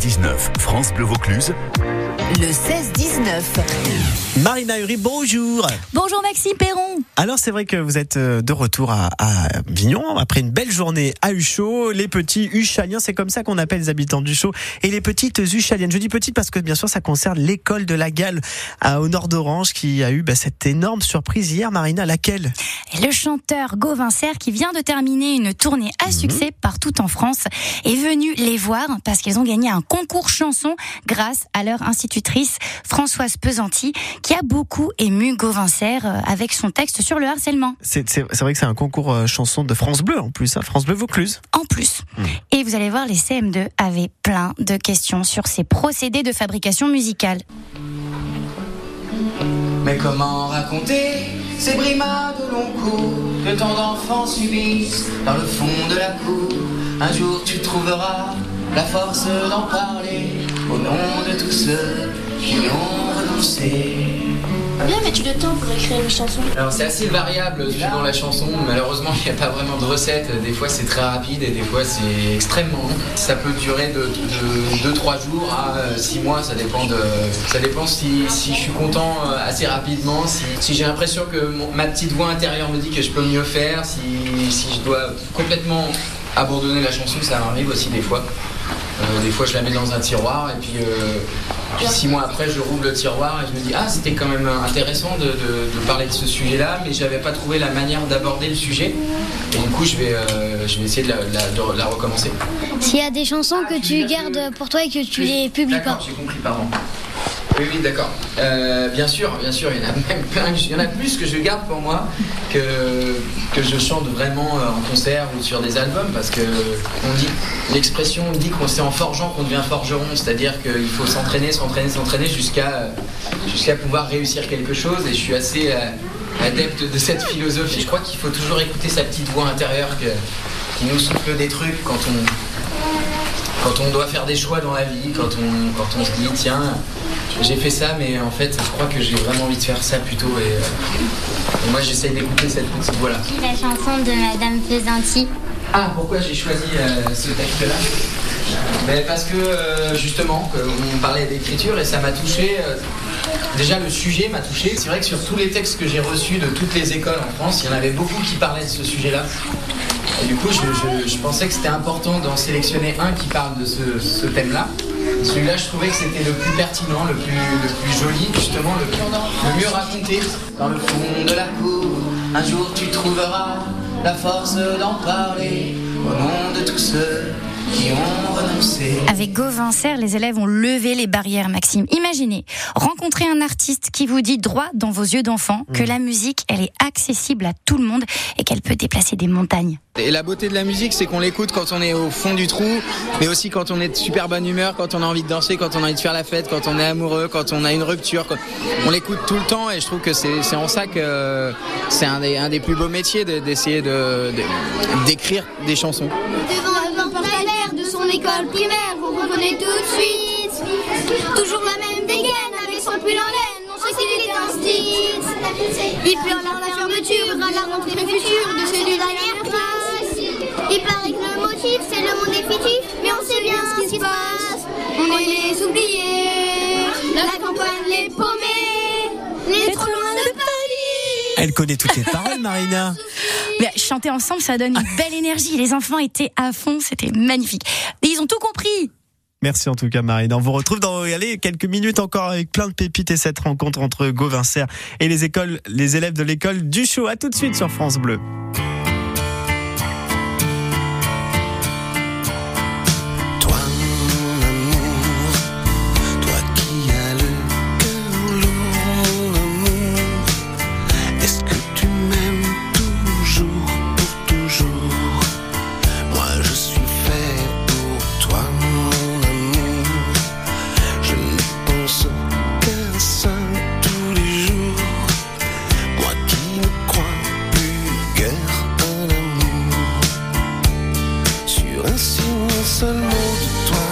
16-19, France Bleu Vaucluse. Le 16-19. Marina Uri, bonjour. Bonjour Maxime Perron. Alors c'est vrai que vous êtes euh, de retour à, à Vignon après une belle journée à Huchot. Les petits Huchaliens, c'est comme ça qu'on appelle les habitants d'Huchot. Et les petites Huchaliennes. Je dis petites parce que bien sûr ça concerne l'école de la Galle à, au nord d'Orange qui a eu bah, cette énorme surprise hier. Marina, laquelle? Et le chanteur Gauvincer qui vient de terminer une tournée à succès partout en France est venu les voir parce qu'ils ont gagné un concours chanson grâce à leur institutrice Françoise Pesanti qui a beaucoup ému Gauvincer euh, avec son texte sur le harcèlement. C'est vrai que c'est un concours euh, chanson de France Bleu en plus, hein, France Bleu Vaucluse. En plus. Et vous allez voir, les CM2 avaient plein de questions sur ces procédés de fabrication musicale. Mais comment raconter ces brimades au long cours que tant d'enfants subissent dans le fond de la cour? Un jour tu trouveras la force d'en parler au nom de tous ceux qui ont renoncé. Bien, mais tu le temps pour écrire une chanson. Alors c'est assez variable suivant la chanson, malheureusement il n'y a pas vraiment de recette, des fois c'est très rapide et des fois c'est extrêmement long. Ça peut durer de 2-3 jours à 6 mois, ça dépend, de, ça dépend si, si je suis content euh, assez rapidement, si, si j'ai l'impression que mon- ma petite voix intérieure me dit que je peux mieux faire, si, si je dois complètement abandonner la chanson, ça m'arrive aussi des fois. Euh, des fois, je la mets dans un tiroir et puis, euh, puis six mois après, je rouvre le tiroir et je me dis ah c'était quand même intéressant de, de- de parler de ce sujet-là, mais j'avais pas trouvé la manière d'aborder le sujet. Et du coup, je vais, euh, je vais essayer de la, la- de la recommencer. S'il y a des chansons que tu gardes pour toi et que tu les publies pas. J'ai compris, pardon. Oui, oui, d'accord. Euh, bien sûr, bien sûr, il y en a même plein, il y en a plus que je garde pour moi que, que je chante vraiment euh, en concert ou sur des albums parce que on dit, l'expression dit qu'on c'est en forgeant qu'on devient forgeron, c'est-à-dire qu'il faut s'entraîner, s'entraîner, s'entraîner jusqu'à jusqu'à pouvoir réussir quelque chose et je suis assez euh, adepte de cette philosophie. Je crois qu'il faut toujours écouter sa petite voix intérieure qui nous souffle des trucs quand on, quand on doit faire des choix dans la vie, quand on, quand on se dit tiens, j'ai fait ça, mais en fait, je crois que j'ai vraiment envie de faire ça plutôt. Et, euh, et moi, j'essaye d'écouter cette petite voix-là. La chanson de Madame Pesanti. Ah, pourquoi j'ai choisi euh, ce texte-là? Ben, Parce que euh, justement, on parlait d'écriture et ça m'a touché. déjà, le sujet m'a touché. C'est vrai que sur tous les textes que j'ai reçus de toutes les écoles en France, il y en avait beaucoup qui parlaient de ce sujet-là. Et du coup, je, je- je pensais que c'était important d'en sélectionner un qui parle de ce, ce thème-là. Celui-là, je trouvais que c'était le plus pertinent, le plus, le plus joli, justement, le, le mieux raconté. Dans le fond de la cour, un jour tu trouveras la force d'en parler au nom de tous ceux qui ont renoncé. Avec Gauvincer, les élèves ont levé les barrières, Maxime. Imaginez, rencontrer un artiste qui vous dit droit dans vos yeux d'enfant que la musique, elle est accessible à tout le monde et qu'elle peut déplacer des montagnes. Et la beauté de la musique, c'est qu'on l'écoute quand on est au fond du trou, mais aussi quand on est de super bonne humeur, quand on a envie de danser, quand on a envie de faire la fête, quand on est amoureux, quand on a une rupture. quand- On l'écoute tout le temps et je trouve que c'est en ça que c'est un des, un des plus beaux métiers de- d'essayer de- de- d'écrire des chansons. Devant le porte-à-l'air de son école primaire, vous reconnaît tout de suite. Toujours la même dégaine avec son pull en laine, on sait qu'il est un style. Il pleure la fermeture à la rentrée future de ses deux dernières classes. Il paraît que le motif c'est le mot définitif, mais on sait bien ce qui se passe. On est les oubliés, la campagne les paumés, les trop loin de Paris. Elle connaît toutes les paroles, Marina. Mais chanter ensemble, ça donne une belle énergie. Les enfants étaient à fond, c'était magnifique. Et ils ont tout compris. Merci en tout cas Marina. On vous retrouve dans allez, quelques minutes encore avec plein de pépites et cette rencontre entre Gauvincer et les écoles, les élèves de l'école du show. À tout de suite sur France Bleu. mot de toi.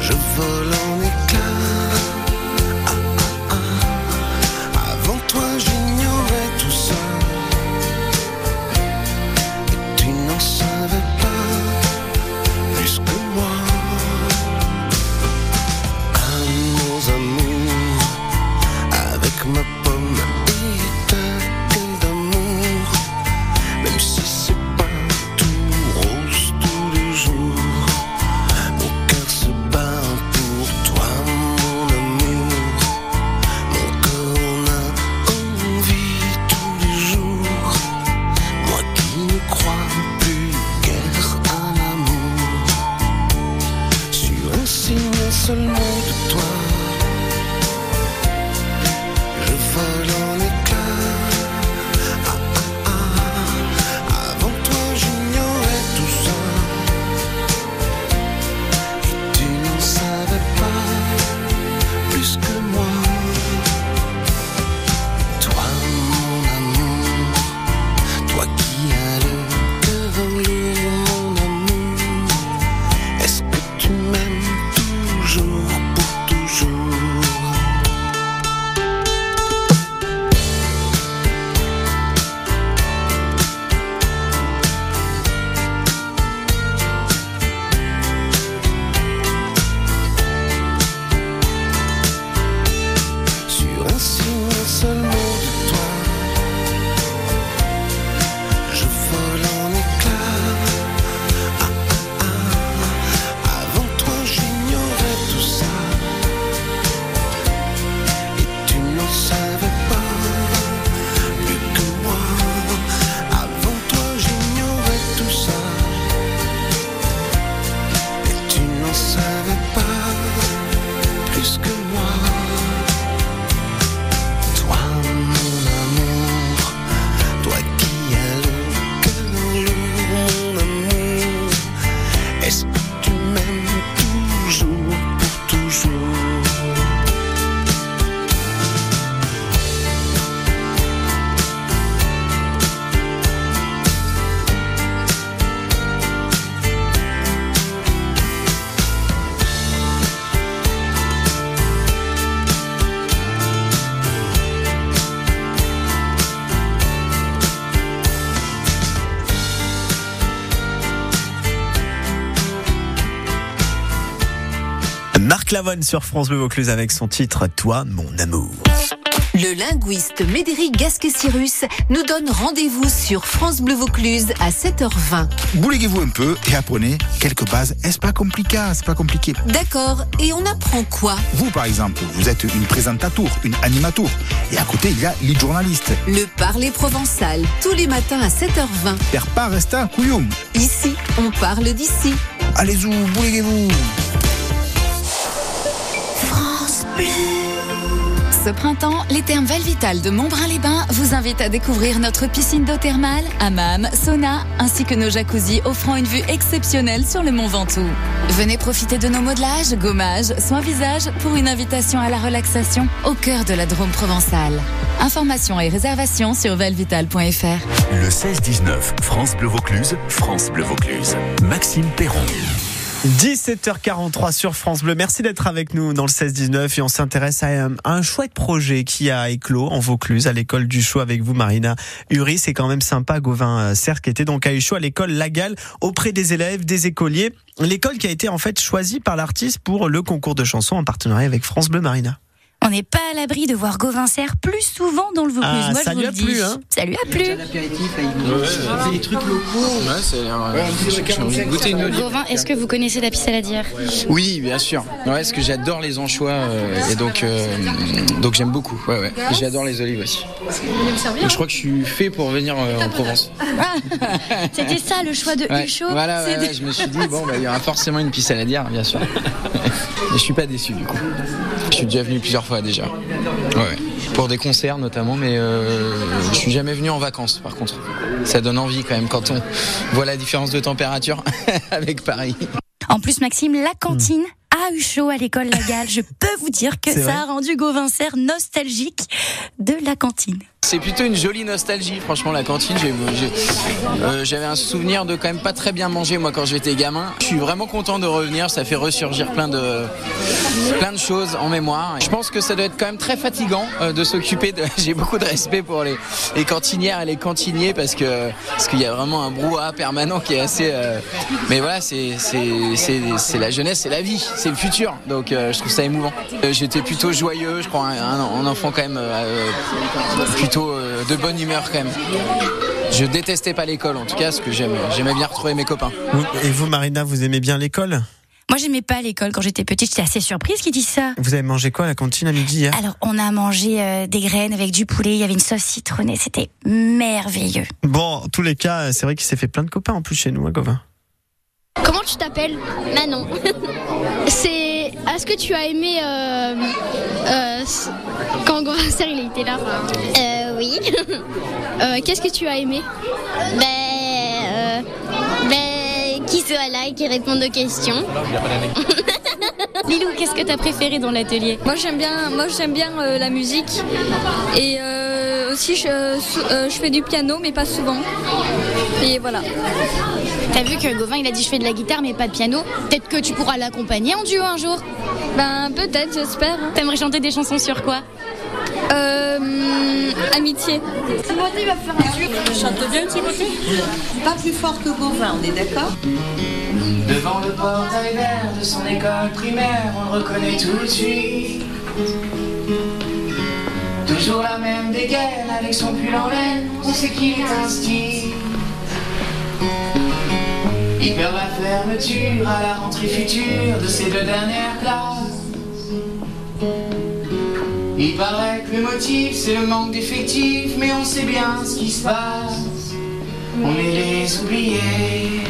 Je vole en éclat. Ah, ah, ah. Avant toi, j'ignorais tout ça. Et tu n'en savais pas plus que moi. Amours, amours, avec ma pomme. Seul mot de toi. Marc Lavoine sur France Bleu Vaucluse avec son titre Toi, mon amour. Le linguiste Médéric Gasquet-Cyrus nous donne rendez-vous sur France Bleu Vaucluse à 7h20. Bouleguez-vous un peu et apprenez quelques bases. Est-ce pas compliqué? C'est pas compliqué. D'accord, et on apprend quoi? Vous, par exemple, vous êtes une présentateur, une animateur. Et à côté, il y a les journalistes. Le parler provençal, tous les matins à 7h20. Per pas rester un couillon. Ici, on parle d'ici. Allez-y, bouleguez-vous. Ce printemps, les thermes Valvital de Montbrun-les-Bains vous invitent à découvrir notre piscine d'eau thermale, hammam, sauna, ainsi que nos jacuzzis offrant une vue exceptionnelle sur le Mont Ventoux. Venez profiter de nos modelages, gommages, soins visage pour une invitation à la relaxation au cœur de la Drôme provençale. Informations et réservations sur valvital.fr. Le 16-19, France Bleu Vaucluse, France Bleu Vaucluse. Maxime Perron. 17h43 sur France Bleu. Merci d'être avec nous dans le 16-19 et on s'intéresse à un, à un chouette projet qui a éclos en Vaucluse à l'école du Chou avec vous Marina Uri. C'est quand même sympa. Gauvin Serre qui était donc à Échou à l'école Lagal auprès des élèves, des écoliers. L'école qui a été en fait choisie par l'artiste pour le concours de chansons en partenariat avec France Bleu Marina. On n'est pas à l'abri de voir Gauvin Serre plus souvent dans le Vaucluse. Ah, Moi, ça je vous lui le a dis. plu, hein Ça lui a plu. C'est des trucs locaux. Ouais, c'est envie de goûter une olive. Gauvin, est-ce que vous connaissez la pisse à la dire? Oui, bien sûr. Ouais, parce que j'adore les anchois euh, et donc euh, donc j'aime beaucoup. Ouais, ouais. J'adore les olives aussi. Donc, je crois que je suis fait pour venir euh, en Provence. C'était ça le choix de Ouais, Huchot Voilà, ouais, ouais, je me suis dit bon, bah, il y aura forcément une pisse à la dire, bien sûr. Mais je suis pas déçu du coup. Je suis déjà venu plusieurs fois déjà. Ouais. Pour des concerts notamment, mais euh, je suis jamais venu en vacances par contre. Ça donne envie quand même quand on voit la différence de température avec Paris. En plus, Maxime, la cantine à Huchot à l'école Lagal, je peux vous dire que ça a rendu Gauvin nostalgique de la cantine. C'est plutôt une jolie nostalgie, franchement, la cantine. euh, J'avais un souvenir de quand même pas très bien manger, moi, quand j'étais gamin. Je suis vraiment content de revenir, ça fait ressurgir plein de, plein de choses en mémoire. Je pense que ça doit être quand même très fatigant euh, de s'occuper de. J'ai beaucoup de respect pour les, cantinières et les cantiniers parce que parce qu'il y a vraiment un brouhaha permanent qui est assez. euh, mais voilà, c'est la jeunesse, c'est la vie, c'est le futur. Donc je trouve ça émouvant. J'étais plutôt joyeux, je crois, un, un- un enfant quand même plutôt euh, de bonne humeur quand même. Je détestais pas l'école en tout cas, parce que j'aimais bien retrouver mes copains. Et vous Marina, vous aimez bien l'école? Moi, j'aimais pas l'école quand j'étais petite. J'étais assez surprise qu'ils disent ça. Vous avez mangé quoi à la cantine à midi hier? Alors, on a mangé euh, des graines avec du poulet. Il y avait une sauce citronnée. C'était merveilleux. Bon, en tous les cas, c'est vrai qu'il s'est fait plein de copains en plus chez nous, hein, Gauvin. Comment tu t'appelles? Manon. C'est. Est-ce que tu as aimé euh, euh, quand Gorasseur il était là Euh, oui. Euh, Qu'est-ce que tu as aimé? Ben, euh, ben, qui soit là et qui réponde aux questions. Lilou, qu'est-ce que t'as préféré dans l'atelier? Moi j'aime bien, moi j'aime bien euh, la musique et euh, aussi euh, je fais du piano mais pas souvent. Et voilà. T'as vu que Gauvin il a dit je fais de la guitare mais pas de piano. Peut-être que tu pourras l'accompagner en duo un jour. Ben peut-être, j'espère. T'aimerais chanter des chansons sur quoi? Euh, amitié. Timothée va faire un truc. Chante bien Timothée? Pas plus fort que Gauvin, on est d'accord? Devant le portail vert de son école primaire, on le reconnaît tout de suite. Toujours la même dégaine avec son pull en laine, on sait qu'il est un style. Il perd la fermeture à la rentrée future de ses deux dernières classes. Il paraît que le motif c'est le manque d'effectifs, mais on sait bien ce qui se passe. On est les oubliés,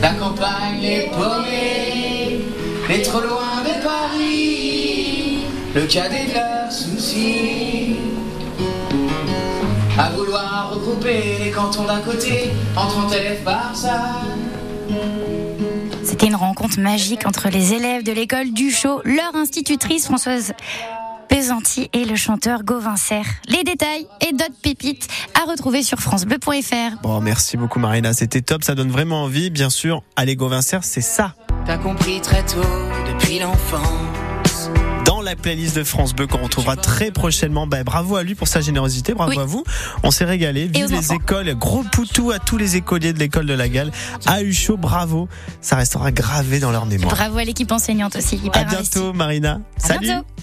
la campagne les paumés, les trop loin de Paris, le cadet de leurs soucis. À vouloir regrouper les cantons d'un côté en 30 élèves par. C'était une rencontre magique entre les élèves de l'école du Chau, leur institutrice Françoise Pesanti et le chanteur Gauvin Serre. Les détails et d'autres pépites à retrouver sur francebleu.fr. Bon, merci beaucoup Marina, c'était top, ça donne vraiment envie. Bien sûr, allez Gauvincer, c'est ça. T'as compris très tôt, depuis l'enfance. La playlist de France Bleu qu'on retrouvera très prochainement. Ben, bravo à lui pour sa générosité, bravo Oui. à vous. On s'est régalé. Vive les enfants. écoles, gros poutou à tous les écoliers de l'école de la Galle. À Huchot, bravo. Ça restera gravé dans leur mémoire. Bravo à l'équipe enseignante aussi. À Hyper investie. bientôt Marina. À Salut. bientôt.